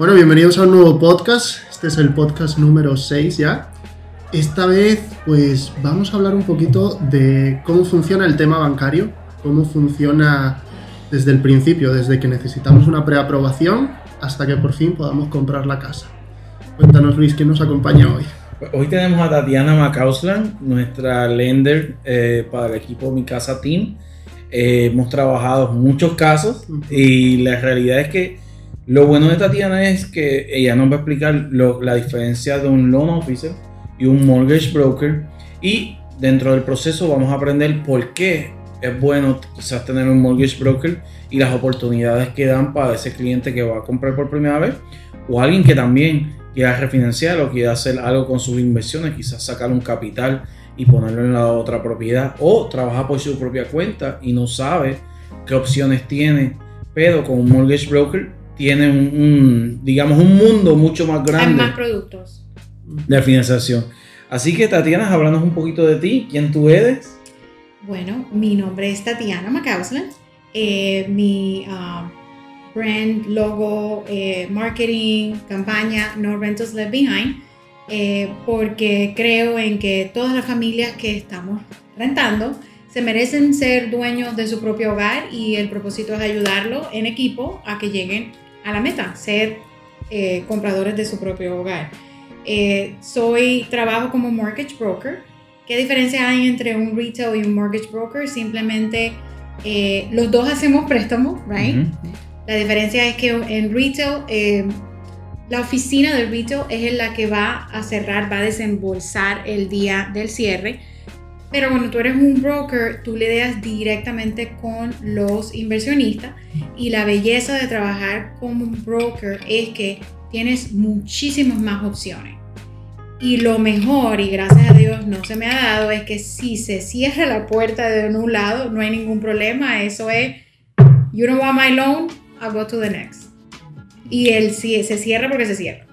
Bueno, bienvenidos a un nuevo podcast. Este es el podcast número 6 ya. Esta vez, pues vamos a hablar un poquito de cómo funciona el tema bancario, cómo funciona desde el principio, desde que necesitamos una preaprobación hasta que por fin podamos comprar la casa. Cuéntanos, Luis, ¿quién nos acompaña hoy? Hoy tenemos a Tatiana Macauslan, nuestra lender eh, para el equipo Mi Casa Team. Eh, hemos trabajado muchos casos y la realidad es que lo bueno de Tatiana es que ella nos va a explicar la diferencia de un loan officer y un mortgage broker. Y dentro del proceso vamos a aprender por qué es bueno quizás tener un mortgage broker y las oportunidades que dan para ese cliente que va a comprar por primera vez o alguien que también quiera refinanciar o quiera hacer algo con sus inversiones, quizás sacar un capital y ponerlo en la otra propiedad o trabajar por su propia cuenta y no sabe qué opciones tiene, pero con un mortgage broker tiene un, digamos, un mundo mucho más grande. Hay más productos. De financiación. Así que Tatiana, háblanos un poquito de ti, quién tú eres. Bueno, mi nombre es Tatiana Macauslan. Eh, mi ah, brand, logo, eh, marketing, campaña, No Rentals Left Behind, eh, porque creo en que todas las familias que estamos rentando se merecen ser dueños de su propio hogar y el propósito es ayudarlo en equipo a que lleguen a la meta, ser eh, compradores de su propio hogar. Eh, soy, trabajo como mortgage broker. ¿Qué diferencia hay entre un retail y un mortgage broker? Simplemente eh, los dos hacemos préstamos, right? La diferencia es que en retail, la oficina del retail es la que va a cerrar, va a desembolsar el día del cierre pero cuando tú eres un broker, tú le das directamente con los inversionistas y la belleza de trabajar como un broker es que tienes muchísimas más opciones. Y lo mejor, y gracias a Dios no se me ha dado, es que si se cierra la puerta de un lado, no hay ningún problema. Eso es, you don't want my loan, I'll go to the next. Y él sí, se cierra porque se cierra.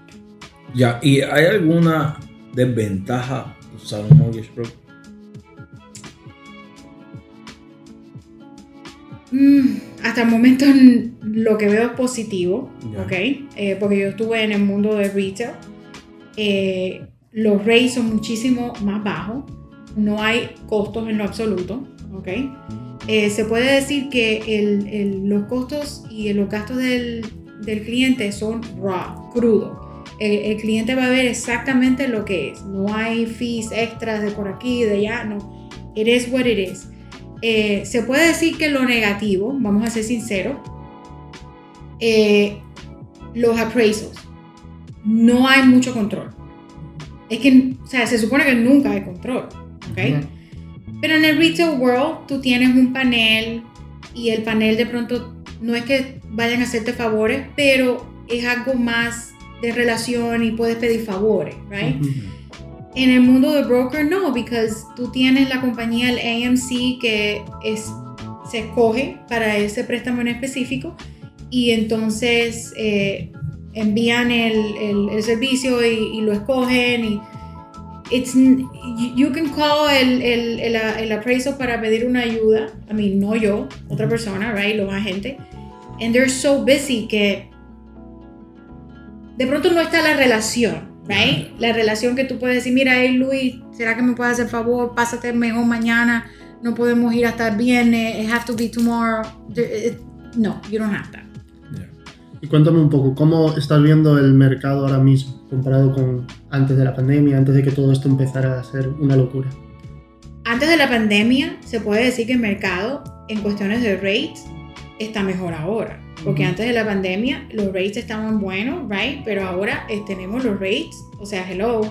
Ya, ¿y hay alguna desventaja usar un mortgage broker? Hasta el momento lo que veo es positivo, ¿ok? Eh, porque yo estuve en el mundo de retail. Eh, los rates son muchísimo más bajos, no hay costos en lo absoluto, ¿ok? Eh, se puede decir que los costos y los gastos del, cliente son raw, crudo. El, cliente va a ver exactamente lo que es. No hay fees extras de por aquí, de allá, no. It is what it is. Eh, se puede decir que lo negativo, vamos a ser sinceros, eh, los appraisals, no hay mucho control. Es que, o sea, se supone que nunca hay control, ¿ok? Pero en el retail world tú tienes un panel y el panel de pronto no es que vayan a hacerte favores, pero es algo más de relación y puedes pedir favores, right? En el mundo de broker no, porque tú tienes la compañía, el AMC, que es, se escoge para ese préstamo en específico y entonces eh, envían el, el, servicio y, lo escogen y it's, you can call el, el, el, appraisal para pedir una ayuda, I mean, no yo, otra persona, right, los agentes, and they're so busy que de pronto no está la relación right? La relación que tú puedes decir, mira, hey Luis, ¿será que me puedes hacer favor? Pásate mejor mañana, no podemos ir hasta el viernes, it have to be tomorrow. No, you don't have that. Y cuéntame un poco, ¿cómo estás viendo el mercado ahora mismo comparado con antes de la pandemia, antes de que todo esto empezara a ser una locura? Antes de la pandemia, se puede decir que el mercado en cuestiones de rates está mejor ahora. Porque antes de la pandemia los rates estaban buenos, right? Pero ahora eh, tenemos los rates, o sea, hello,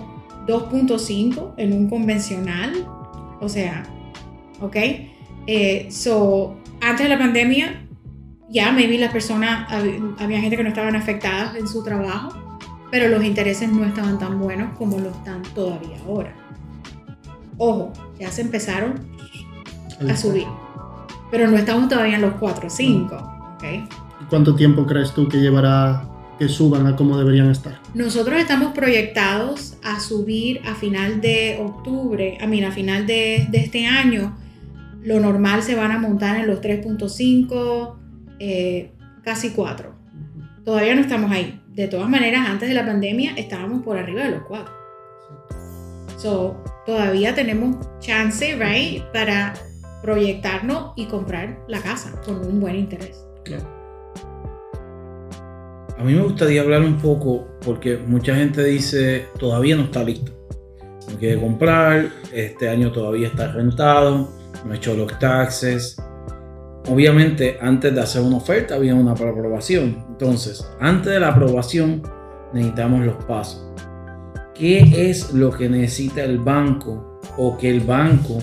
2.5 en un convencional, o sea, ¿ok? Eh, so, antes de la pandemia, ya maybe las personas, había gente que no estaban afectadas en su trabajo, pero los intereses no estaban tan buenos como lo están todavía ahora. Ojo, ya se empezaron a subir, pero no estamos todavía en los 4 o 5, ¿ok? ¿Cuánto tiempo crees tú que llevará que suban a como deberían estar? Nosotros estamos proyectados a subir a final de octubre, a mí, a final de, este año. Lo normal se van a montar en los 3.5, eh, casi 4. Todavía no estamos ahí. de todas maneras, antes de la pandemia estábamos por arriba de los 4. So, todavía tenemos chance, right, para proyectarnos y comprar la casa con un buen interés. A mí me gustaría hablar un poco porque mucha gente dice todavía no está listo. No quiere comprar, este año todavía está rentado, no he hecho los taxes. Obviamente antes de hacer una oferta había una aprobación. Entonces, antes de la aprobación necesitamos los pasos. ¿Qué es lo que necesita el banco o que el banco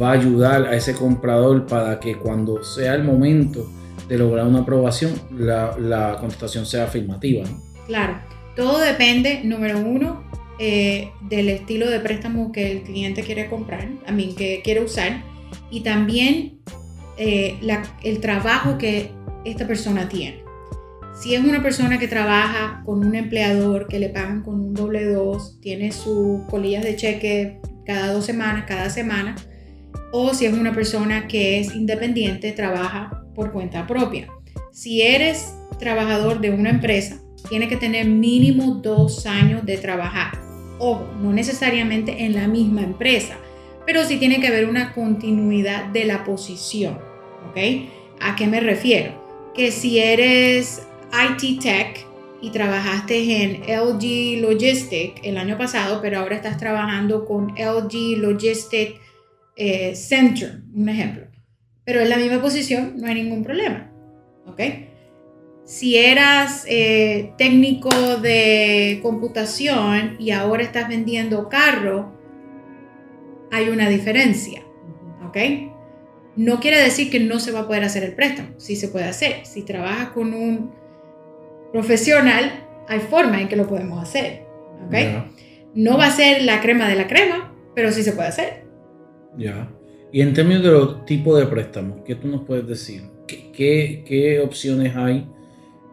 va a ayudar a ese comprador para que cuando sea el momento de lograr una aprobación, la, contestación sea afirmativa. Claro, todo depende, número uno, eh, del estilo de préstamo que el cliente quiere comprar, a mí que quiere usar, y también eh, el trabajo que esta persona tiene. Si es una persona que trabaja con un empleador que le pagan con un doble dos, tiene sus colillas de cheque cada dos semanas, cada semana, o si es una persona que es independiente, trabaja por cuenta propia. Si eres trabajador de una empresa, tiene que tener mínimo dos años de trabajar. o no necesariamente en la misma empresa, pero sí tiene que haber una continuidad de la posición. ¿Ok? ¿A qué me refiero? Que si eres IT Tech y trabajaste en LG Logistic el año pasado, pero ahora estás trabajando con LG Logistic eh, Center, un ejemplo pero en la misma posición no hay ningún problema. ¿Ok? Si eras eh, técnico de computación y ahora estás vendiendo carro, hay una diferencia. ¿Ok? No quiere decir que no se va a poder hacer el préstamo. Sí se puede hacer. Si trabajas con un profesional, hay forma en que lo podemos hacer. ¿Ok? No va a ser la crema de la crema, pero sí se puede hacer. Ya. Y en términos de los tipos de préstamos, ¿qué tú nos puedes decir? ¿Qué, qué, opciones hay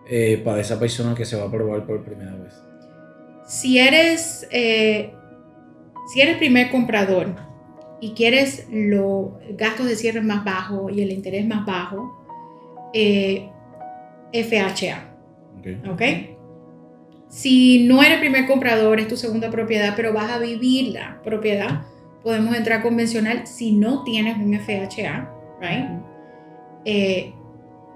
eh, para esa persona que se va a aprobar por primera vez? Si eres, eh, si eres primer comprador y quieres los gastos de cierre más bajos y el interés más bajo, eh, FHA. Okay. Si no eres primer comprador, es tu segunda propiedad, pero vas a vivir la propiedad, podemos entrar convencional si no tienes un FHA, right? Eh,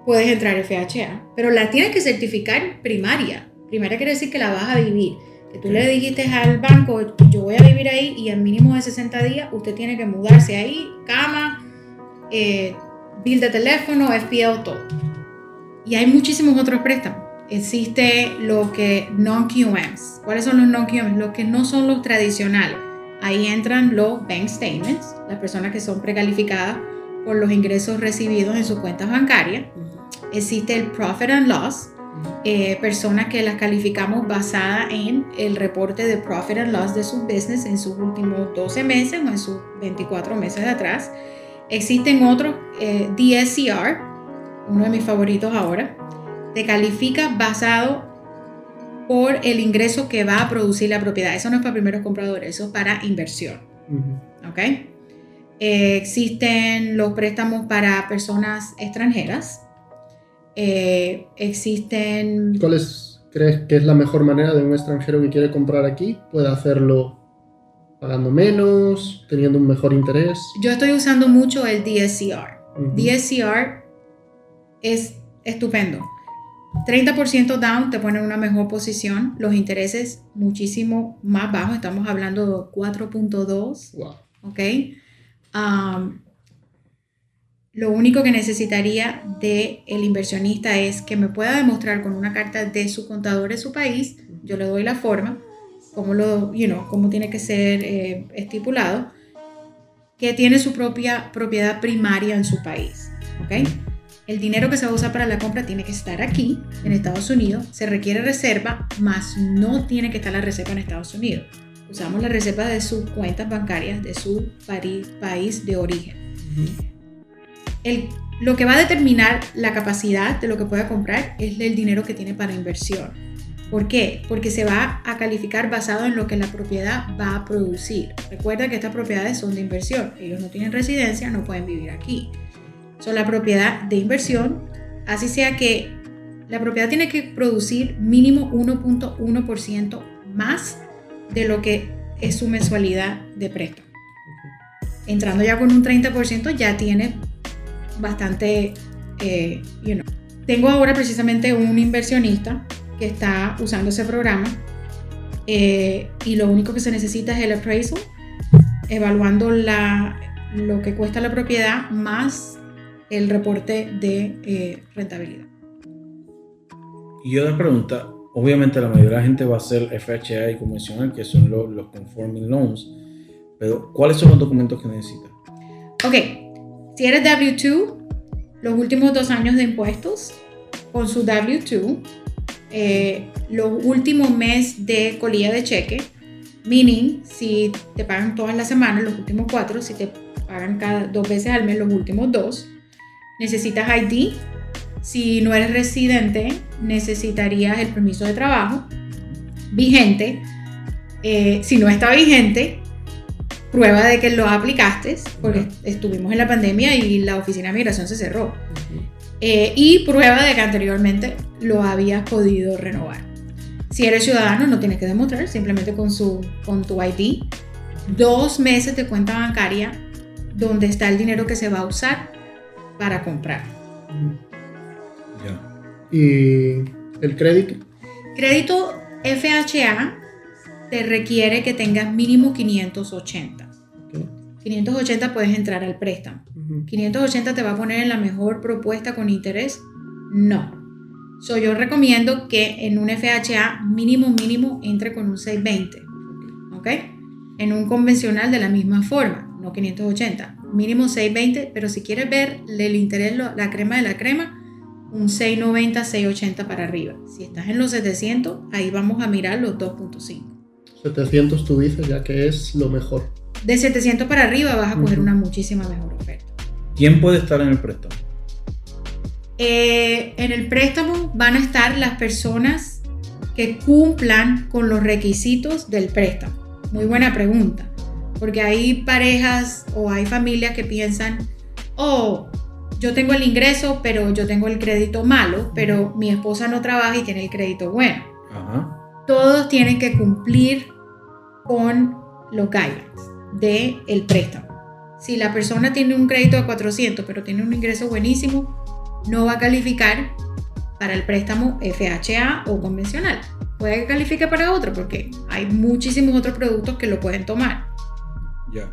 puedes entrar FHA, pero la tienes que certificar primaria. Primaria quiere decir que la vas a vivir. Que tú le dijiste al banco, yo voy a vivir ahí y al mínimo de 60 días usted tiene que mudarse ahí, cama, eh, bill de teléfono, FPL, todo. Y hay muchísimos otros préstamos. Existe lo que non-QMs. ¿Cuáles son los non-QMs? Los que no son los tradicionales Ahí entran los bank statements, las personas que son precalificadas por los ingresos recibidos en sus cuentas bancarias. Existe el profit and loss, eh, personas que las calificamos basada en el reporte de profit and loss de su business en sus últimos 12 meses o en sus 24 meses de atrás. Existen otros, eh, DSCR, uno de mis favoritos ahora, te califica basado por el ingreso que va a producir la propiedad. Eso no es para primeros compradores, eso es para inversión. ¿Ok? Eh, existen los préstamos para personas extranjeras. Eh, existen... ¿Cuál crees que es la mejor manera de un extranjero que quiere comprar aquí? ¿Puede hacerlo pagando menos, teniendo un mejor interés? Yo estoy usando mucho el DSCR. DSCR es estupendo 30% down te pone en una mejor posición, los intereses muchísimo más bajos, estamos hablando de 4.2. Wow. ¿Ok? Um, lo único que necesitaría del el inversionista es que me pueda demostrar con una carta de su contador de su país, yo le doy la forma, como, lo, you know, como tiene que ser eh, estipulado, que tiene su propia propiedad primaria en su país. ¿Ok? El dinero que se va a usar para la compra tiene que estar aquí, en Estados Unidos. Se requiere reserva, más no tiene que estar la reserva en Estados Unidos. Usamos la reserva de sus cuentas bancarias de su país de origen. lo que va a determinar la capacidad de lo que pueda comprar es el dinero que tiene para inversión. ¿Por qué? Porque se va a calificar basado en lo que la propiedad va a producir. Recuerda que estas propiedades son de inversión. Ellos no tienen residencia, no pueden vivir aquí son la propiedad de inversión, así sea que La propiedad tiene que producir mínimo 1.1% más de lo que es su mensualidad de préstamo. Entrando ya con un 30% ya tiene bastante, eh, you know. Tengo ahora precisamente un inversionista que está usando ese programa eh, y lo único que se necesita es el appraisal, evaluando la, lo que cuesta la propiedad más el reporte de eh, rentabilidad. Y otra pregunta, obviamente la mayoría de la gente va a hacer FHA y convencional, que son los, los conforming loans, pero ¿cuáles son los documentos que necesitas? Ok, si eres W2, los últimos dos años de impuestos con su W2, eh, los últimos meses de colilla de cheque, meaning si te pagan todas las semanas, los últimos cuatro, si te pagan cada dos veces al mes, los últimos dos, necesitas ID. Si no eres residente, necesitarías el permiso de trabajo vigente. Eh, si no está vigente, prueba de que lo aplicaste, porque estuvimos en la pandemia y la oficina de migración se cerró. Eh, y prueba de que anteriormente lo habías podido renovar. Si eres ciudadano, no tienes que demostrar, simplemente con, su, con tu ID. Dos meses de cuenta bancaria donde está el dinero que se va a usar para comprar. Ya. ¿Y el crédito? Crédito FHA te requiere que tengas mínimo 580. Ok. 580 puedes entrar al préstamo. Ujú. 580 te va a poner en la mejor propuesta con interés. No. So, yo recomiendo que en un FHA mínimo mínimo entre con un 620. ¿Ok? En un convencional de la misma forma, no 580. Mínimo 620, pero si quieres ver el interés, la crema de la crema, un 690, 680 para arriba. Si estás en los 700, ahí vamos a mirar los 2.5. 700 tú dices ya que es lo mejor. De 700 para arriba vas a coger una muchísima mejor oferta. ¿Quién puede estar en el préstamo? Eh, en el préstamo van a estar las personas que cumplan con los requisitos del préstamo. Muy buena pregunta, porque hay parejas o hay familias que piensan, oh, yo tengo el ingreso, pero yo tengo el crédito malo, pero mi esposa no trabaja y tiene el crédito bueno. Ajá. Todos tienen que cumplir con los guidelines del el préstamo. Si la persona tiene un crédito de 400, pero tiene un ingreso buenísimo, no va a calificar para el préstamo FHA o convencional. Puede que califique para otro porque hay muchísimos otros productos que lo pueden tomar. Ya.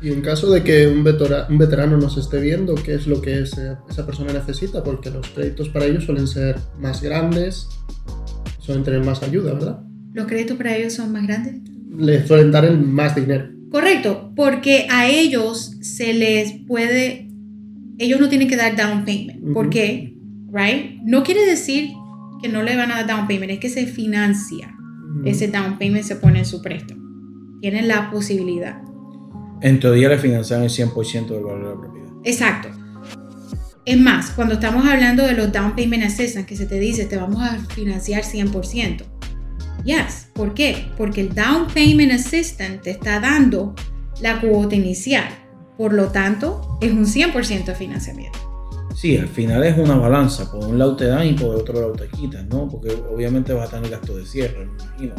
Y en caso de que un, vetora- un veterano nos esté viendo, ¿qué es lo que ese- esa persona necesita? Porque los créditos para ellos suelen ser más grandes, suelen tener más ayuda, ¿verdad? Los créditos para ellos son más grandes. Les suelen dar el más dinero. Correcto, porque a ellos se les puede, ellos no tienen que dar down payment. Ujú. ¿Por qué? Right? No quiere decir que no le van a dar down payment, es que se financia. Mm. Ese down payment se pone en su préstamo. Tienen la posibilidad. En teoría le financian el 100% del valor de la propiedad. Exacto. Es más, cuando estamos hablando de los down payment assistance, que se te dice, te vamos a financiar 100%. Yes. ¿Por qué? Porque el down payment assistant te está dando la cuota inicial. Por lo tanto, es un 100% de financiamiento. Sí, al final es una balanza. Por un lado te dan y por otro lado te quitan, ¿no? Porque obviamente vas a tener gasto de cierre, me imagino.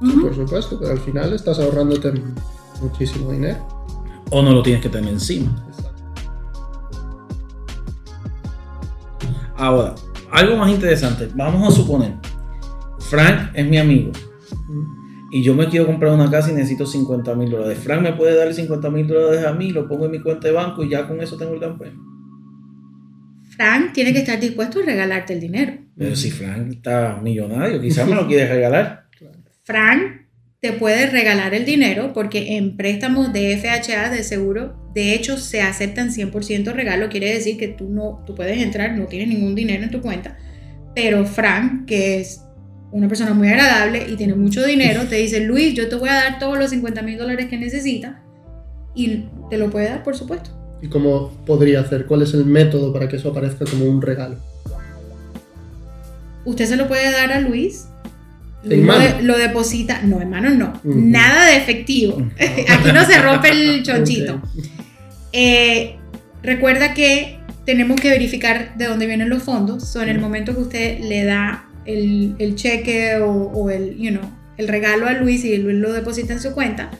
Sí, por supuesto, pero al final estás ahorrándote muchísimo dinero. O no lo tienes que tener encima. Ahora, algo más interesante. Vamos a suponer, Frank es mi amigo y yo me quiero comprar una casa y necesito 50 mil dólares. Frank me puede dar 50 mil dólares a mí, lo pongo en mi cuenta de banco y ya con eso tengo el down payment. Frank tiene que estar dispuesto a regalarte el dinero. Pero si Frank está millonario, quizás me lo quiere regalar. Frank te puede regalar el dinero porque en préstamos de FHA de seguro, de hecho, se aceptan 100% regalo. Quiere decir que tú no, tú puedes entrar, no tienes ningún dinero en tu cuenta, pero Frank, que es una persona muy agradable y tiene mucho dinero, te dice, Luis, yo te voy a dar todos los 50 mil dólares que necesitas y te lo puede dar, por supuesto. ¿Y cómo podría hacer? ¿Cuál es el método para que eso aparezca como un regalo? Usted se lo puede dar a Luis. ¿En Luis lo, mano? de- lo deposita, no, en mano no, nada de efectivo. Aquí no se rompe el chonchito. Eh, recuerda que tenemos que verificar de dónde vienen los fondos. O en el momento que usted le da el, el cheque o, o, el, you know, el regalo a Luis y Luis lo deposita en su cuenta,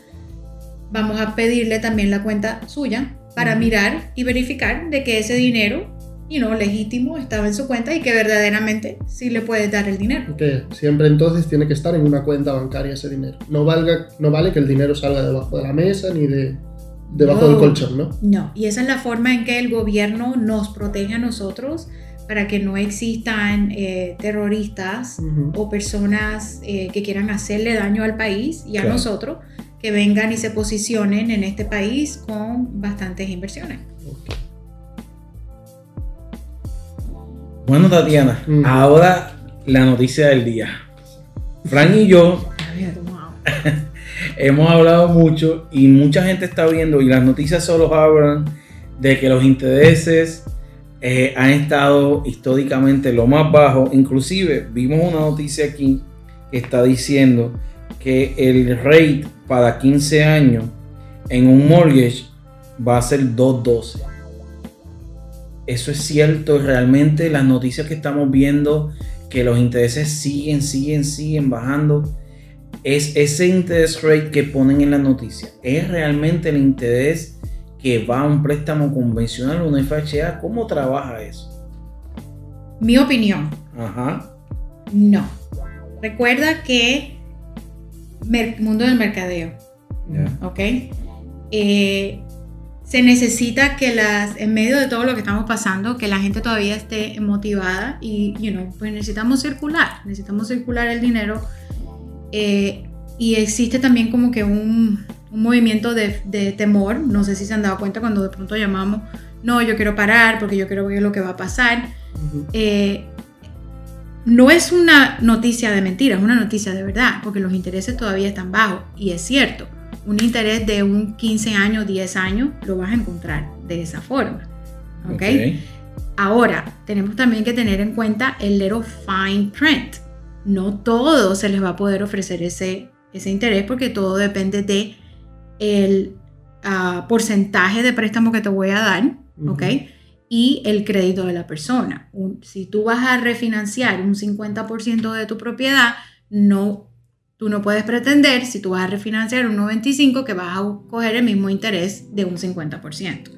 vamos a pedirle también la cuenta suya para mirar y verificar de que ese dinero y no legítimo estaba en su cuenta y que verdaderamente sí le puedes dar el dinero. Que siempre entonces tiene que estar en una cuenta bancaria ese dinero. No, valga, no vale que el dinero salga debajo de la mesa ni de debajo del colchón, ¿no? No, y esa es la forma en que el gobierno nos protege a nosotros para que no existan eh, terroristas o personas eh, que quieran hacerle daño al país y a nosotros, que vengan y se posicionen en este país con bastantes inversiones. Bueno, Tatiana, ahora la noticia del día. Frank y yo hemos hablado mucho y mucha gente está viendo y las noticias solo hablan de que los intereses eh, han estado históricamente lo más bajo. Inclusive vimos una noticia aquí que está diciendo que el rate para 15 años en un mortgage va a ser 212 eso es cierto, realmente las noticias que estamos viendo, que los intereses siguen, siguen, siguen bajando, es ese interés rate que ponen en la noticia, es realmente el interés que va a un préstamo convencional, una FHA, ¿cómo trabaja eso? Mi opinión. Ajá. No. Recuerda que mundo del mercadeo. ¿Ok? Eh, se necesita que las, en medio de todo lo que estamos pasando, que la gente todavía esté motivada y, you know, pues necesitamos circular, necesitamos circular el dinero. Eh, y existe también como que un, un movimiento de, de, temor, no sé si se han dado cuenta cuando de pronto llamamos, no, yo quiero parar porque yo quiero ver lo que va a pasar. Eh, no es una noticia de mentira, es una noticia de verdad, porque los intereses todavía están bajos y es cierto un interés de un 15 años, 10 años, lo vas a encontrar de esa forma. ¿Ok? Ahora, tenemos también que tener en cuenta el little fine print. No todo se les va a poder ofrecer ese, ese interés porque todo depende de el ah, porcentaje de préstamo que te voy a dar, ¿ok? Y el crédito de la persona. si tú vas a refinanciar un 50% de tu propiedad, no Tú no puedes pretender, si tú vas a refinanciar un 95, que vas a coger el mismo interés de un 50%.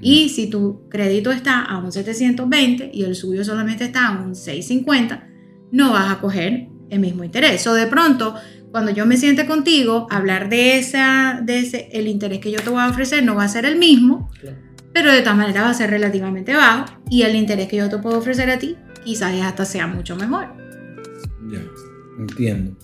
Y si tu crédito está a un 720 y el suyo solamente está a un 650, no vas a coger el mismo interés. O de pronto, cuando yo me siente contigo, hablar de, esa, de ese, el interés que yo te voy a ofrecer no va a ser el mismo, pero de todas maneras va a ser relativamente bajo y el interés que yo te puedo ofrecer a ti quizás hasta sea mucho mejor. Ya, entiendo.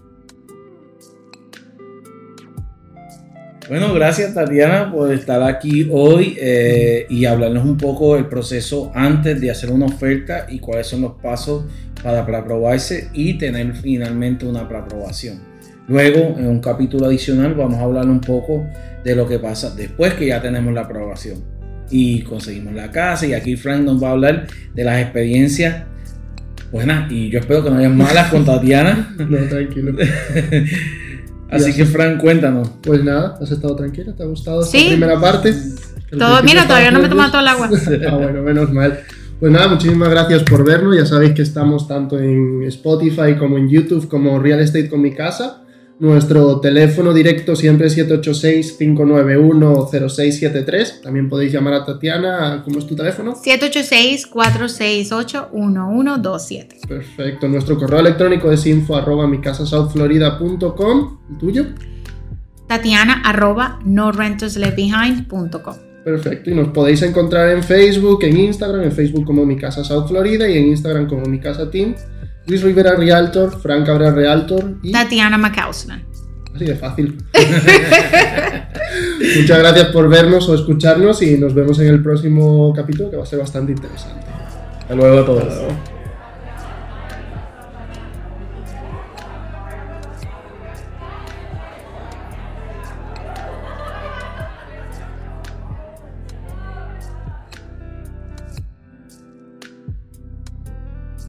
Bueno, gracias Tatiana por estar aquí hoy eh, y hablarnos un poco del proceso antes de hacer una oferta y cuáles son los pasos para preaprobarse y tener finalmente una preaprobación. Luego, en un capítulo adicional, vamos a hablar un poco de lo que pasa después que ya tenemos la aprobación y conseguimos la casa. Y aquí Frank nos va a hablar de las experiencias buenas y yo espero que no haya malas con Tatiana. no, tranquilo. Así que, Frank, cuéntanos. Pues nada, ¿has estado tranquila? ¿Te ha gustado esta primera parte? Todo, mira, todavía no me he tomado todo el agua. ah, bueno, menos mal. Pues nada, muchísimas gracias por vernos. Ya sabéis que estamos tanto en Spotify como en YouTube como Real Estate con mi casa. Nuestro teléfono directo siempre es 786-591-0673. También podéis llamar a Tatiana. ¿Cómo es tu teléfono? 786-468-1127. Perfecto. Nuestro correo electrónico es info arroba mi casa southflorida.com. ¿El tuyo? Tatiana arroba no. Perfecto, y nos podéis encontrar en Facebook, en Instagram, en Facebook como Mi Casa South Florida y en Instagram como Mi Casa Team. Luis Rivera Realtor, Frank Cabrera Realtor y Tatiana McCausland. Así de fácil. Muchas gracias por vernos o escucharnos y nos vemos en el próximo capítulo que va a ser bastante interesante. Hasta luego a todos.